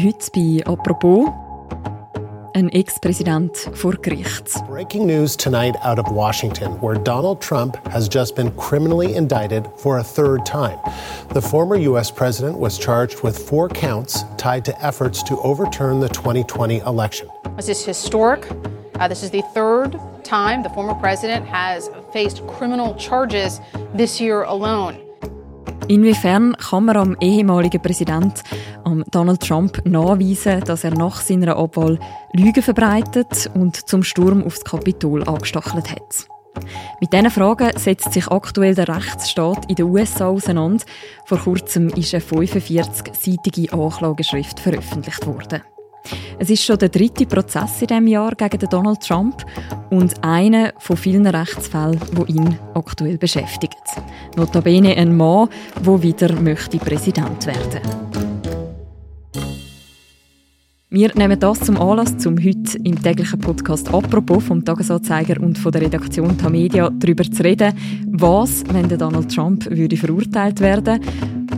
Heute bei «Apropos» ein Ex-Präsident vor Gericht. Breaking news tonight out of Washington, where Donald Trump has just been criminally indicted for a third time. The former U.S. president was charged with four counts tied to efforts to overturn the 2020 election. This is historic. Uh, this is the third time the former president has faced criminal charges this year alone. Inwiefern kann man am ehemaligen Präsident Donald Trump nachweisen, dass er nach seiner Abwahl Lügen verbreitet und zum Sturm aufs Kapitol angestachelt hat? Mit diesen Fragen setzt sich aktuell der Rechtsstaat in den USA auseinander. Vor kurzem ist eine 45-seitige Anklageschrift veröffentlicht worden. Es ist schon der dritte Prozess in diesem Jahr gegen Donald Trump und einer von vielen Rechtsfällen, die ihn aktuell beschäftigt. Notabene ein Mann, der wieder möchte Präsident werden wir nehmen das zum Anlass, um heute im täglichen Podcast «Apropos» vom Tagesanzeiger und von der Redaktion Tamedia darüber zu reden, was, wenn Donald Trump würde verurteilt werden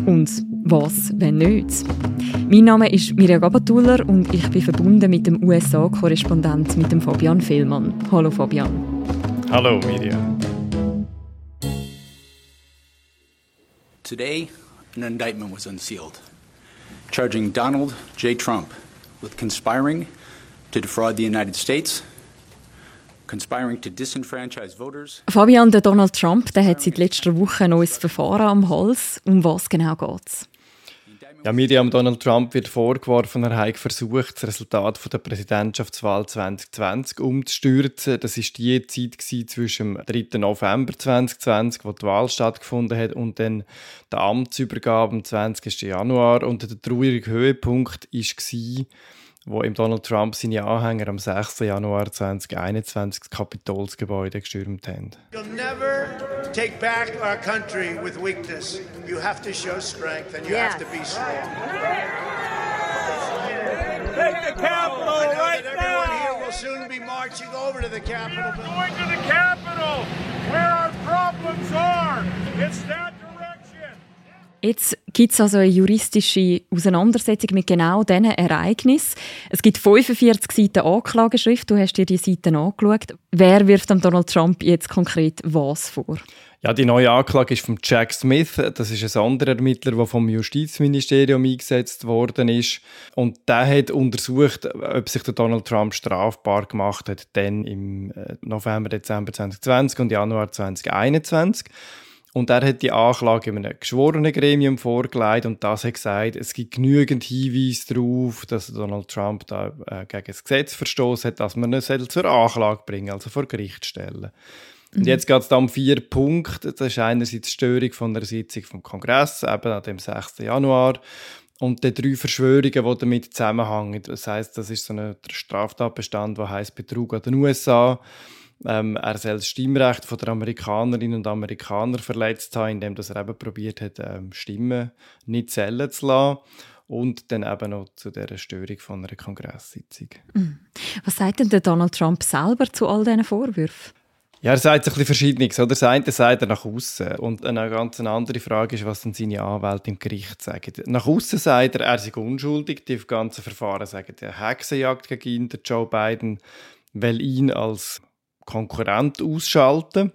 und was, wenn nicht. Mein Name ist Mirja Gabatuller und ich bin verbunden mit dem USA-Korrespondent mit dem Fabian Fehlmann. Hallo Fabian. Hallo Mirja. Today, an indictment was unsealed, charging Donald J. Trump with conspiring to defraud the United States Fabian, der Donald Trump, der hat seit letzter Woche ein Verfahren am Hals. Um was genau geht es? Ja, Miriam Donald Trump wird vorgeworfen, er habe versucht, das Resultat der Präsidentschaftswahl 2020 umzustürzen. Das ist die Zeit zwischen dem 3. November 2020, wo die Wahl stattgefunden hat, und dann der Amtsübergabe am 20. Januar. Und der traurige Höhepunkt war, wo im Donald Trump seine Anhänger am 6. Januar 2021 das Kapitolsgebäude gestürmt haben. You'll never take back our country with weakness. You have to show strength and you yes. have to be strong. Take the Capitol right now. Everyone here will soon be marching over to the Capitol. We are going to the Capitol, where our problems are. It's that Jetzt gibt es also eine juristische Auseinandersetzung mit genau diesen Ereignissen. Es gibt 45 Seiten Anklageschrift. Du hast dir die Seiten angeschaut. Wer wirft Donald Trump jetzt konkret was vor? Ja, die neue Anklage ist von Jack Smith. Das ist ein anderer Ermittler, der vom Justizministerium eingesetzt worden ist. Und der hat untersucht, ob sich der Donald Trump strafbar gemacht hat, dann im äh, November, Dezember 2020 und Januar 2021. Und er hat die Anklage in einem geschworenen Gremium vorgelegt und das hat gesagt, es gibt genügend Hinweise darauf, dass Donald Trump da äh, gegen das Gesetz verstoßen hat, dass man ihn zur Anklage bringen also vor Gericht stellen. Und mhm. jetzt geht es da um vier Punkte. Das ist einerseits die Störung von der Sitzung vom Kongress, eben an dem 6. Januar. Und die drei Verschwörungen, die damit zusammenhängen. Das heißt, das ist so ein Straftatbestand, der heißt Betrug an den USA ähm, er soll das Stimmrecht der Amerikanerinnen und Amerikaner verletzt haben, indem er eben probiert hat, ähm, Stimmen nicht zählen zu lassen. Und dann eben noch zu dieser Störung von einer Kongresssitzung. Mhm. Was sagt denn der Donald Trump selber zu all diesen Vorwürfen? Ja, er sagt ein bisschen Verschiedenes. Oder? Das eine sagt er nach außen. Und eine ganz andere Frage ist, was dann seine Anwälte im Gericht sagen. Nach außen sagt er, er sei unschuldig. Die ganzen Verfahren sagen, der Hexenjagd gegen ihn, der Joe Biden, weil ihn als Konkurrent ausschalten.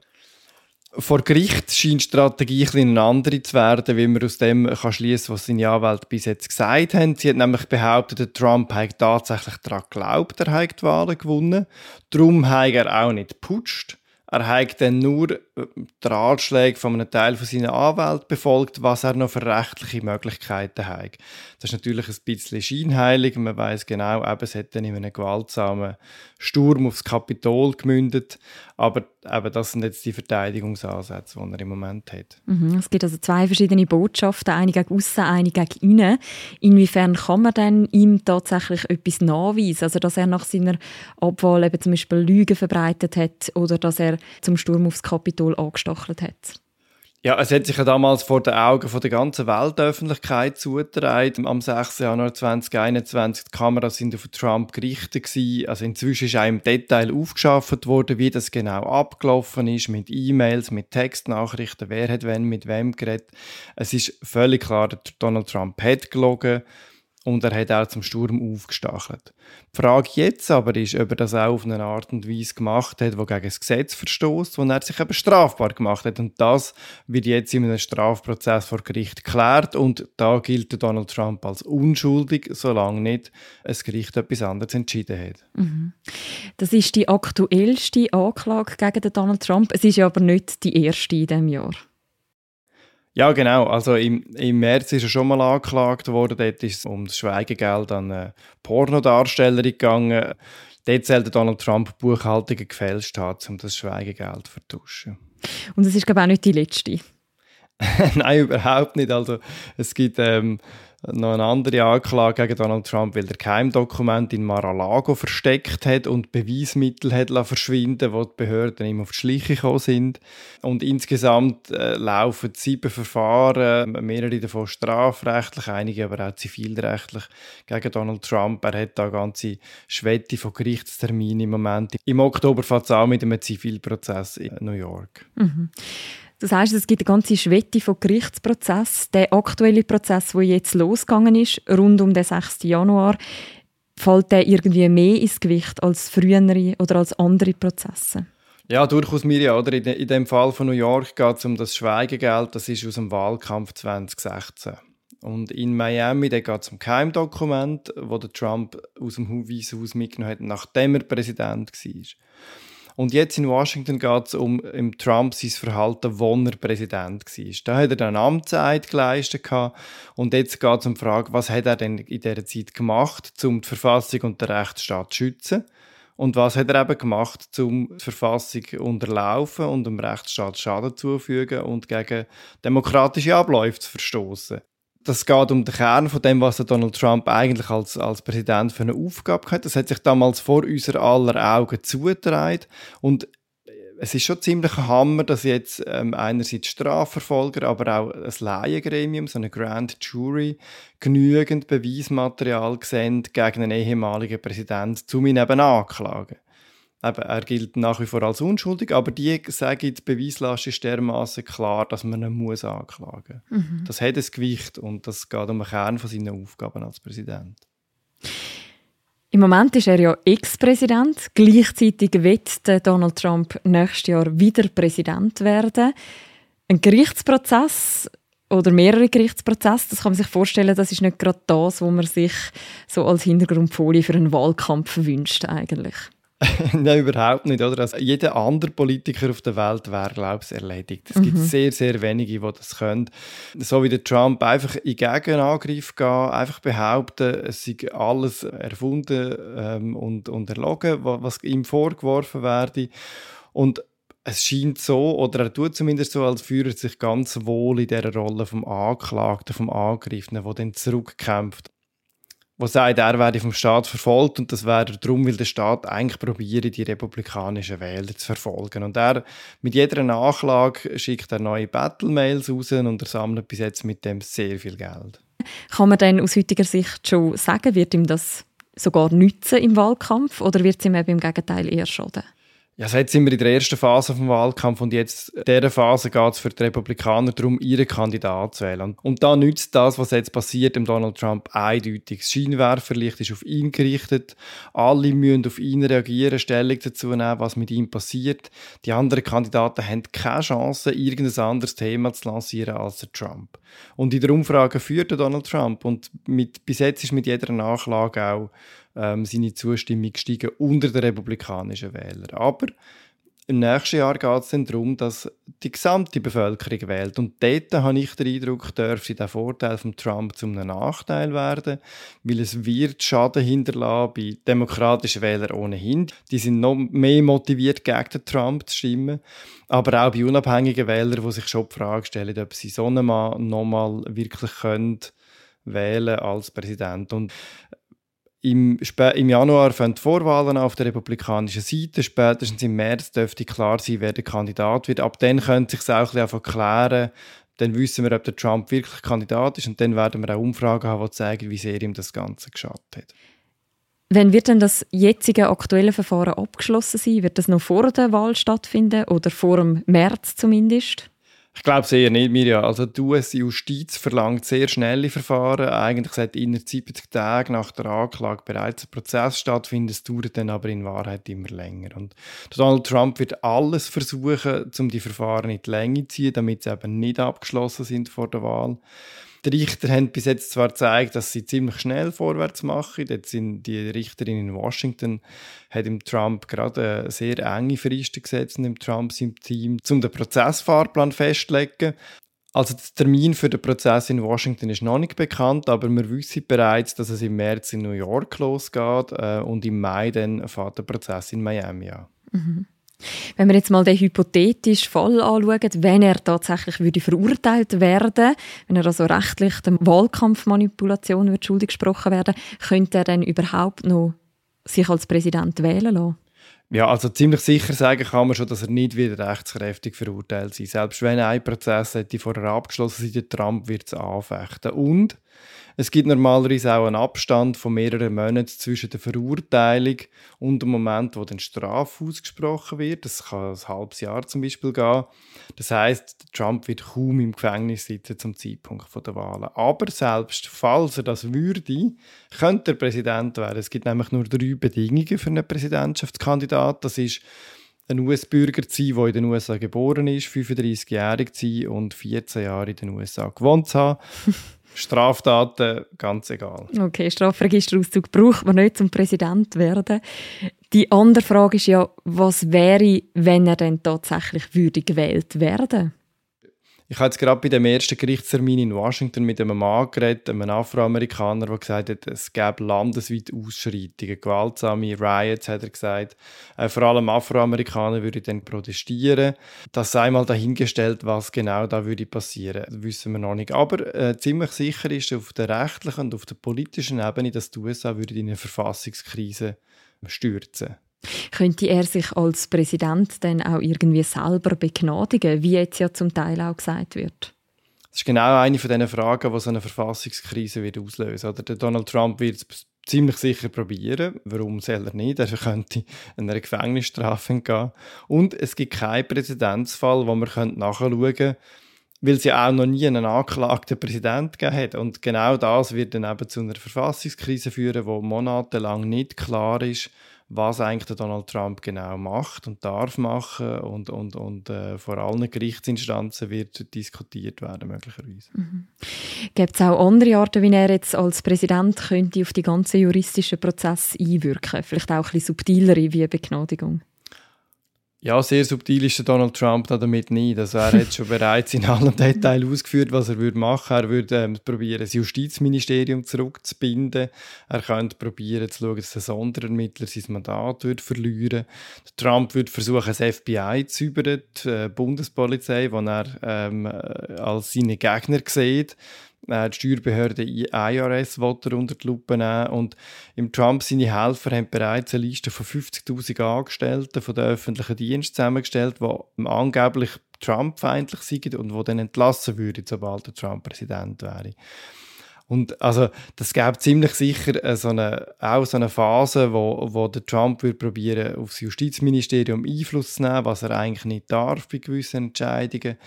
Vor Gericht scheint die Strategie ein eine andere zu werden, wie man aus dem kann schließen was seine Anwälte bis jetzt gesagt haben. Sie hat nämlich behauptet, der Trump hat tatsächlich daran geglaubt, er hat die Wahlen gewonnen. Darum hat er auch nicht geputscht. Er hat dann nur die Ratschläge von einem Teil seiner Anwälte befolgt, was er noch für rechtliche Möglichkeiten hat. Das ist natürlich ein bisschen scheinheilig. Man weiß genau, eben, es dann in einem gewaltsamen Sturm aufs Kapitol gemündet. Aber eben, das sind jetzt die Verteidigungsansätze, die er im Moment hat. Mhm, es gibt also zwei verschiedene Botschaften, eine gegen außen, eine gegen innen. Inwiefern kann man denn ihm tatsächlich etwas nachweisen? Also, dass er nach seiner Abwahl eben zum Beispiel Lügen verbreitet hat oder dass er zum Sturm aufs Kapitol angestachelt hat? Ja, es hat sich ja damals vor den Augen von der ganzen Weltöffentlichkeit zugetragen. Am 6. Januar 2021 die Kameras sind auf Trump gerichtet gewesen. Also inzwischen ist auch im Detail aufgeschafft worden, wie das genau abgelaufen ist, mit E-Mails, mit Textnachrichten, wer hat wenn mit wem geredet. Es ist völlig klar, Donald Trump hat gelogen. Und er hat auch zum Sturm aufgestachelt. Die Frage jetzt aber ist, ob er das auch auf eine Art und Weise gemacht hat, die gegen das Gesetz verstößt, wo er sich eben strafbar gemacht hat. Und das wird jetzt in einem Strafprozess vor Gericht geklärt und da gilt Donald Trump als unschuldig, solange nicht ein Gericht etwas anderes entschieden hat. Mhm. Das ist die aktuellste Anklage gegen Donald Trump. Es ist ja aber nicht die erste in diesem Jahr. Ja, genau. Also im, im März ist er schon mal angeklagt worden. Dort ist es um das Schweigegeld an eine Pornodarstellerin gegangen. Dort zählt Donald Trump Buchhaltungen gefälscht hat, um das Schweigegeld zu vertuschen. Und es ist, glaube ich, auch nicht die letzte. Nein, überhaupt nicht. Also es gibt ähm, noch eine andere Anklage gegen Donald Trump, weil er Keimdokument in Mar-a-Lago versteckt hat und Beweismittel hat verschwinden wo die Behörden ihm auf die Schliche gekommen sind. Und insgesamt äh, laufen sieben Verfahren, mehrere davon strafrechtlich, einige aber auch zivilrechtlich gegen Donald Trump. Er hat da ganze Schwette von Gerichtsterminen im Moment. Im Oktober fängt es an mit einem Zivilprozess in New York. Mhm. Das heißt, es gibt eine ganze Schwette von Gerichtsprozessen. Der aktuelle Prozess, der jetzt losgegangen ist, rund um den 6. Januar, fällt der irgendwie mehr ins Gewicht als frühere oder als andere Prozesse? Ja, durchaus, Mirja. Oder? In, dem Fall von New York geht es um das Schweigegeld. Das ist aus dem Wahlkampf 2016. Und in Miami geht es um Keimdokument, wo der Trump aus dem Weißen Haus mitgenommen hat, nachdem er Präsident war. Und jetzt in Washington geht es um im Trump sein Verhalten, als er Präsident war. Da hat er dann Amtszeit geleistet und jetzt geht es um die Frage, was hat er denn in dieser Zeit gemacht, um die Verfassung und den Rechtsstaat zu schützen? Und was hat er eben gemacht, um die Verfassung unterlaufen und dem Rechtsstaat Schaden zuzufügen und gegen demokratische Abläufe zu verstoßen? Das geht um den Kern von dem, was Donald Trump eigentlich als, als Präsident für eine Aufgabe hat. Das hat sich damals vor unserer aller Augen zugetragen. Und es ist schon ziemlich ein Hammer, dass jetzt ähm, einerseits Strafverfolger, aber auch ein Laiengremium, so eine Grand Jury, genügend Beweismaterial sehen gegen einen ehemaligen Präsidenten, um ihn eben anklagen. Eben, er gilt nach wie vor als unschuldig, aber die sagen, die Beweislast ist dermaßen klar, dass man ihn muss anklagen muss. Mhm. Das hat ein Gewicht und das geht um den Kern von seinen Aufgaben als Präsident. Im Moment ist er ja Ex-Präsident. Gleichzeitig wird Donald Trump nächstes Jahr wieder Präsident werden. Ein Gerichtsprozess oder mehrere Gerichtsprozesse, das kann man sich vorstellen, das ist nicht gerade das, was man sich so als Hintergrundfolie für einen Wahlkampf wünscht eigentlich. Nein, überhaupt nicht. Oder? Also jeder andere Politiker auf der Welt wäre, glaube ich, erledigt. Es mhm. gibt sehr, sehr wenige, die das können. So wie der Trump einfach in Gegenangriff gehen, einfach behaupten, es sei alles erfunden ähm, und, und erlogen, was ihm vorgeworfen werde. Und es scheint so, oder er tut zumindest so, als führt er sich ganz wohl in dieser Rolle vom Anklagten, vom Angegriffenen, der dann zurückkämpft wo sagt, er werde vom Staat verfolgt und das wäre darum, weil der Staat eigentlich probiere, die republikanischen Wähler zu verfolgen. Und er, mit jeder Nachlage schickt er neue Battle-Mails raus und er sammelt bis jetzt mit dem sehr viel Geld. Kann man denn aus heutiger Sicht schon sagen, wird ihm das sogar nützen im Wahlkampf oder wird es ihm eben im Gegenteil eher schaden? Ja, jetzt sind wir in der ersten Phase vom Wahlkampf und jetzt in dieser Phase geht es für die Republikaner darum, ihren Kandidaten zu wählen. Und da nützt das, was jetzt passiert, dem Donald Trump eindeutig. Das Scheinwerferlicht ist auf ihn gerichtet. Alle müssen auf ihn reagieren, Stellung dazu nehmen, was mit ihm passiert. Die anderen Kandidaten haben keine Chance, irgendein anderes Thema zu lancieren als der Trump. Und in der Umfrage führt Donald Trump und mit, bis jetzt ist mit jeder Nachlage auch ähm, seine Zustimmung gestiegen unter den republikanischen Wählern. Aber im nächsten Jahr geht es dann darum, dass die gesamte Bevölkerung wählt. Und dort habe ich den Eindruck, dürfte der Vorteil von Trump zum Nachteil werden, weil es wird Schaden hinterlassen bei demokratischen Wählern ohnehin. Die sind noch mehr motiviert, gegen den Trump zu stimmen. Aber auch bei unabhängigen Wählern, die sich schon die Frage stellen, ob sie so einen Mann nochmal wirklich können wählen als Präsident. Und im, Im Januar fangen die Vorwahlen auf der republikanischen Seite. Spätestens im März dürfte klar sein, wer der Kandidat wird. Ab dann könnte sich auch ein klären. Dann wissen wir, ob der Trump wirklich Kandidat ist. Und dann werden wir auch Umfragen haben, die zeigen, wie sehr ihm das Ganze geschadet hat. Wann wird denn das jetzige aktuelle Verfahren abgeschlossen sein? Wird das noch vor der Wahl stattfinden oder vor dem März zumindest? Ich glaube sehr nicht, Mirja. Also die US-Justiz verlangt sehr schnelle Verfahren. Eigentlich sollte innerhalb 70 Tage nach der Anklage bereits ein Prozess stattfinden. Es dauert dann aber in Wahrheit immer länger. Und Donald Trump wird alles versuchen, um die Verfahren in die Länge zu ziehen, damit sie eben nicht abgeschlossen sind vor der Wahl. Die Richter haben bis jetzt zwar gezeigt, dass sie ziemlich schnell vorwärts machen. Jetzt sind die Richterin in Washington hat im Trump gerade sehr enge Fristen gesetzt im Trump seinem Team, um den Prozessfahrplan festzulegen. Also der Termin für den Prozess in Washington ist noch nicht bekannt, aber wir wissen bereits, dass es im März in New York losgeht äh, und im Mai dann fährt der Prozess in Miami an. Mhm. Wenn wir jetzt mal den hypothetischen Fall anschauen, wenn er tatsächlich würde verurteilt werden, wenn er also rechtlich der Wahlkampfmanipulation wird schuldig gesprochen werden, könnte er dann überhaupt noch sich als Präsident wählen lassen? Ja, also ziemlich sicher sagen kann man schon, dass er nicht wieder rechtskräftig verurteilt sein. Selbst wenn ein Prozess hätte vorher abgeschlossen sein, Trump wird es anfechten. Und es gibt normalerweise auch einen Abstand von mehreren Monaten zwischen der Verurteilung und dem Moment, wo dann Strafe ausgesprochen wird. Das kann ein halbes Jahr zum Beispiel gehen. Das heißt, Trump wird kaum im Gefängnis sitzen zum Zeitpunkt der Wahlen. Aber selbst falls er das würde, könnte er Präsident werden. Es gibt nämlich nur drei Bedingungen für einen Präsidentschaftskandidat. Das ist ein US-Bürger zu sein, der in den USA geboren ist, 35-jährig zu sein und 14 Jahre in den USA gewohnt zu haben. Straftaten ganz egal. Okay, Strafregisterauszug braucht man nicht zum Präsident werden. Die andere Frage ist ja, was wäre, wenn er denn tatsächlich würde gewählt werden? Ich habe jetzt gerade bei dem ersten Gerichtstermin in Washington mit einem Mann geredet, einem Afroamerikaner, der gesagt hat, es gäbe landesweit Ausschreitungen, gewaltsame Riots, hat er gesagt. Äh, vor allem Afroamerikaner würden dann protestieren. Das sei mal dahingestellt, was genau da würde passieren, das wissen wir noch nicht. Aber äh, ziemlich sicher ist auf der rechtlichen und auf der politischen Ebene, dass die USA würde in eine Verfassungskrise stürzen könnte er sich als Präsident dann auch irgendwie selber begnadigen, wie jetzt ja zum Teil auch gesagt wird? Das ist genau eine von diesen Fragen, die so eine Verfassungskrise wird auslösen wird. Der Donald Trump wird es ziemlich sicher probieren. Warum soll er nicht? Er könnte einer Gefängnisstrafe entgehen. Und es gibt keinen Präzedenzfall, wo man nachschauen könnte, weil es ja auch noch nie einen angeklagten Präsident gegeben hat. Und genau das wird dann eben zu einer Verfassungskrise führen, wo monatelang nicht klar ist, was eigentlich Donald Trump genau macht und darf machen und, und, und äh, vor allen Gerichtsinstanzen wird diskutiert werden möglicherweise. Mhm. Gibt es auch andere Arten, wie er jetzt als Präsident könnte auf die ganzen juristischen Prozesse einwirken? Vielleicht auch ein bisschen subtilere wie eine Begnadigung? Ja, sehr subtil ist der Donald Trump damit nicht. Also er hat schon bereits in allen Details ausgeführt, was er würde machen. Er würde ähm, probieren, das Justizministerium zurückzubinden. Er könnte probieren zu schauen, dass der Sonderermittler sein Mandat würde verlieren. Der Trump würde versuchen, das FBI zu überden, die äh, Bundespolizei, die er ähm, als seine Gegner sieht äh, die Steuerbehörde IRS er unter die Lupe nehmen. Und im Trump seine Helfer haben bereits eine Liste von 50.000 Angestellten von den öffentlichen Diensten zusammengestellt, die angeblich Trump-feindlich sind und die dann entlassen würden, sobald der Trump Präsident wäre. Und also, das gäbe ziemlich sicher äh, so eine, auch so eine Phase, wo, wo der Trump wird probieren, aufs Justizministerium Einfluss zu nehmen, was er eigentlich nicht darf bei gewissen Entscheidungen.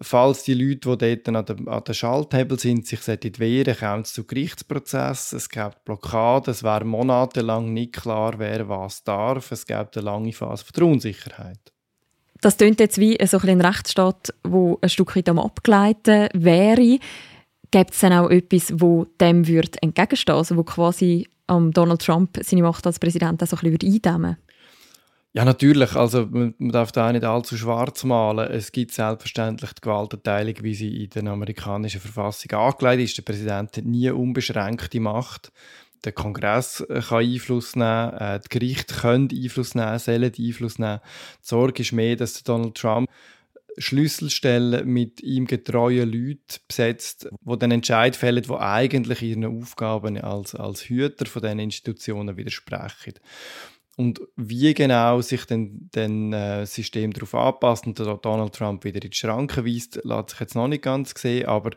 Falls die Leute, die dort an der, der Schalthebel sind, sich wehren, kommt es zu Gerichtsprozessen, es gibt Blockaden, es wäre monatelang nicht klar, wer was darf, es gibt eine lange Phase von Unsicherheit. Das klingt jetzt wie ein Rechtsstaat, wo ein Stück weit am Abgleiten wäre. Gibt es dann auch etwas, wo dem würde entgegenstehen, also wo quasi um, Donald Trump seine Macht als Präsident auch so ein bisschen eindämmen ja, natürlich. Also, man, darf da nicht allzu schwarz malen. Es gibt selbstverständlich die Gewaltenteilung, wie sie in der amerikanischen Verfassung angelegt ist. Der Präsident hat nie unbeschränkte Macht. Der Kongress kann Einfluss nehmen, äh, die Gerichte können Einfluss nehmen, sollen Einfluss nehmen. Die Sorge ist mehr, dass Donald Trump Schlüsselstellen mit ihm getreuen Leuten besetzt, die den Entscheid fällen, die eigentlich ihren Aufgaben als, als Hüter von diesen Institutionen widersprechen. Und wie genau sich dann das äh, System darauf anpasst und Donald Trump wieder in die Schranken weist, lässt sich jetzt noch nicht ganz sehen, aber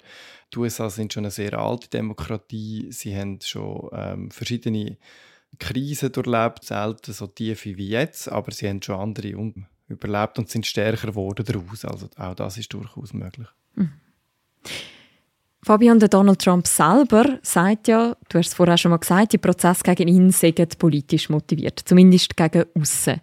die USA sind schon eine sehr alte Demokratie. Sie haben schon ähm, verschiedene Krisen durchlebt, selten so tiefe wie jetzt, aber sie haben schon andere überlebt und sind stärker geworden daraus. Also auch das ist durchaus möglich. Mhm. Fabian, der Donald Trump selber sagt ja, du hast es vorher schon mal gesagt, die Prozesse gegen ihn sind politisch motiviert, zumindest gegen außen.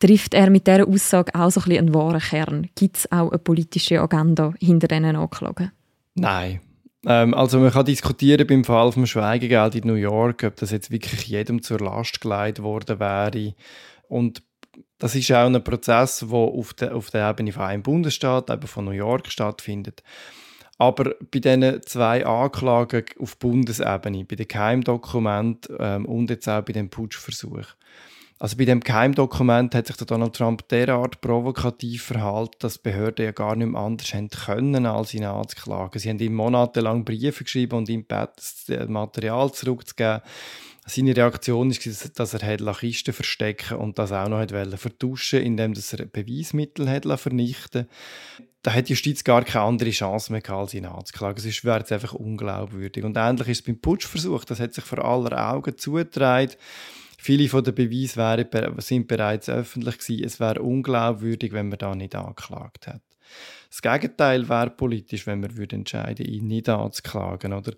Trifft er mit dieser Aussage auch so ein bisschen einen wahren Kern? Gibt es auch eine politische Agenda hinter diesen Anklagen? Nein. Ähm, also man kann diskutieren beim Fall vom Schweigegeld in New York, ob das jetzt wirklich jedem zur Last gelegt worden wäre. Und das ist auch ein Prozess, der auf der, auf der Ebene von einem Bundesstaat, eben von New York stattfindet. Aber bei diesen zwei Anklagen auf Bundesebene, bei den Geheimdokumenten ähm, und jetzt auch bei dem Putschversuch. Also bei dem Geheimdokument hat sich der Donald Trump derart provokativ verhalten, dass Behörden ja gar nicht mehr anders haben können, als ihn anzuklagen. Sie haben ihm monatelang Briefe geschrieben und ihm gebeten, das Material zurückzugeben. Seine Reaktion war, dass er Kisten verstecken und das auch noch vertuschen indem er Beweismittel vernichten da hat die Justiz gar keine andere Chance mehr gehabt, als ihn anzuklagen. Sonst wäre es einfach unglaubwürdig. Und ähnlich ist es beim Putschversuch. Das hat sich vor aller Augen zugetragen. Viele von den Beweisen sind bereits öffentlich gewesen. Es wäre unglaubwürdig, wenn man da nicht angeklagt hätte. Das Gegenteil wäre politisch, wenn man würde entscheiden, ihn nicht anzuklagen. Oder?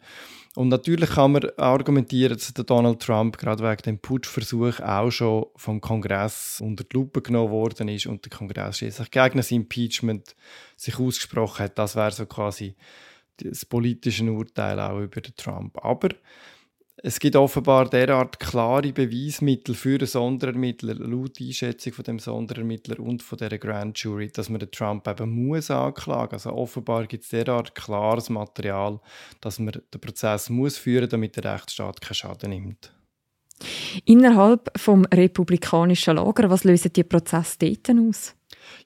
Und natürlich kann man argumentieren, dass Donald Trump gerade wegen dem Putschversuch auch schon vom Kongress unter die Lupe genommen worden ist und der Kongress schließlich gegen das Impeachment sich ausgesprochen hat. Das wäre so quasi das politische Urteil auch über den Trump. Aber es gibt offenbar derart klare Beweismittel für einen Sonderermittler, laut Einschätzung von dem Sonderermittler und von der Grand Jury, dass man den Trump eben muss anklagen. Also offenbar gibt es derart klares Material, dass man den Prozess muss führen, damit der Rechtsstaat keinen Schaden nimmt. Innerhalb vom republikanischen Lager, was lösen die Prozesse dort aus?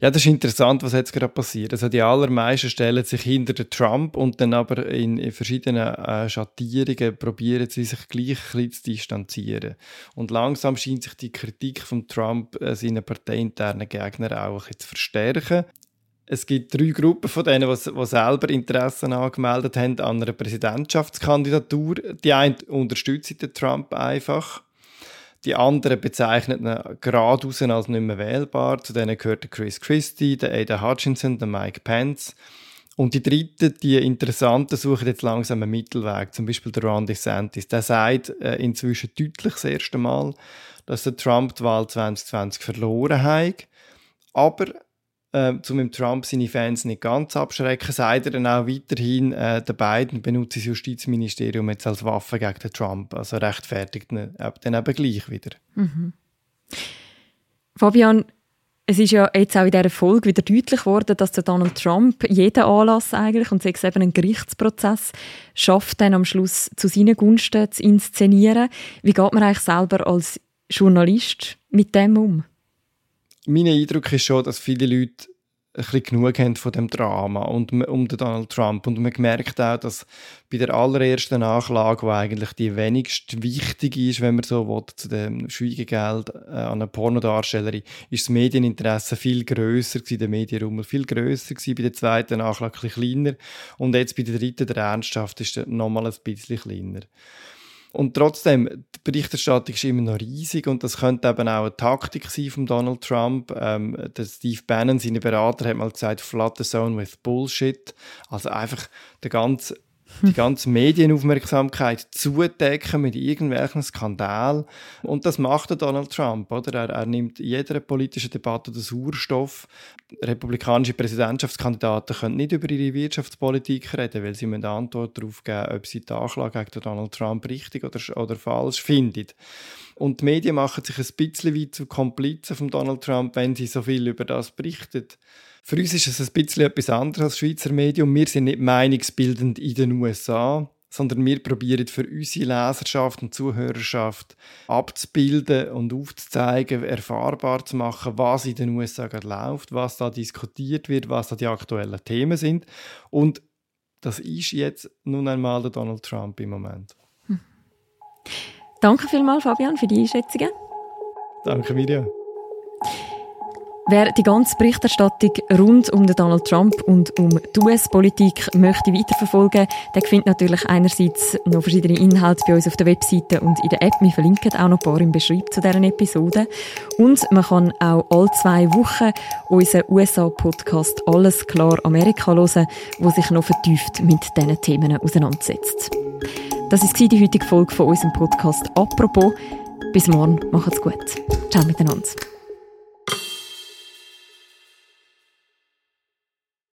Ja, das ist interessant, was jetzt gerade passiert. Also die allermeisten stellen sich hinter den Trump und dann aber in, verschiedenen äh, Schattierungen probieren sie sich gleich ein bisschen zu distanzieren. Und langsam scheint sich die Kritik von Trump äh, seinen parteiinternen Gegnern auch zu verstärken. Es gibt drei Gruppen von denen, die, die selber Interessen angemeldet haben an einer Präsidentschaftskandidatur. Die eine unterstützt den Trump einfach die anderen bezeichnen ihn geradeaus als nicht mehr wählbar. Zu denen gehört Chris Christie, der Ada Hutchinson, der Mike Pence. Und die dritte, die Interessanten, suchen jetzt langsam einen Mittelweg. Zum Beispiel der Ron DeSantis. Der sagt äh, inzwischen deutlich das erste Mal, dass der Trump die Wahl 2020 verloren hat. Aber äh, um mit Trump seine Fans nicht ganz abschrecken, sagt er dann auch weiterhin, äh, der Biden benutzt das Justizministerium jetzt als Waffe gegen den Trump. Also rechtfertigt ihn dann eben gleich wieder. Mhm. Fabian, es ist ja jetzt auch in dieser Folge wieder deutlich geworden, dass der Donald Trump jeden Anlass eigentlich, und sei es eben einen Gerichtsprozess, schafft, dann am Schluss zu seinen Gunsten zu inszenieren. Wie geht man eigentlich selber als Journalist mit dem um? Mein Eindruck ist schon, dass viele Leute ein bisschen genug haben von dem Drama und um den Donald Trump. Und man merkt auch, dass bei der allerersten Nachlage, die eigentlich die wenigst wichtig ist, wenn man so will, zu dem Schweigegeld äh, an eine Pornodarstellerin, ist das Medieninteresse viel grösser gewesen, der Medienrummel viel grösser gewesen, bei der zweiten Nachlage ein bisschen kleiner. Und jetzt bei der dritten, der Ernsthaft, ist noch mal ein bisschen kleiner. Und trotzdem, die Berichterstattung ist immer noch riesig und das könnte eben auch eine Taktik sein von Donald Trump. Ähm, der Steve Bannon, seine Berater, hat mal gesagt, flood the zone with bullshit. Also einfach der ganze die ganze Medienaufmerksamkeit zudecken mit irgendwelchen Skandalen. Und das macht Donald Trump. Oder? Er, er nimmt jeder politischen Debatte den Sauerstoff. Republikanische Präsidentschaftskandidaten können nicht über ihre Wirtschaftspolitik reden, weil sie eine Antwort darauf geben, ob sie die Anklage gegen Donald Trump richtig oder, oder falsch finden. Und die Medien machen sich ein bisschen wie zu Komplizen von Donald Trump, wenn sie so viel über das berichten. Für uns ist es ein bisschen etwas anderes als Schweizer Medium. Wir sind nicht meinungsbildend in den USA, sondern wir probieren für unsere Leserschaft und Zuhörerschaft abzubilden und aufzuzeigen, erfahrbar zu machen, was in den USA gerade läuft, was da diskutiert wird, was da die aktuellen Themen sind. Und das ist jetzt nun einmal der Donald Trump im Moment. Hm. Danke vielmals, Fabian, für die Einschätzungen. Danke, Miriam. Wer die ganze Berichterstattung rund um Donald Trump und um die US-Politik möchte weiterverfolgen, der findet natürlich einerseits noch verschiedene Inhalte bei uns auf der Webseite und in der App. Wir verlinken auch noch ein paar im Beschreib zu deren Episode. Und man kann auch alle zwei Wochen unseren USA-Podcast «Alles klar Amerika» hören, wo sich noch vertieft mit diesen Themen auseinandersetzt. Das war die heutige Folge von unserem Podcast «Apropos». Bis morgen, macht's gut. Ciao miteinander.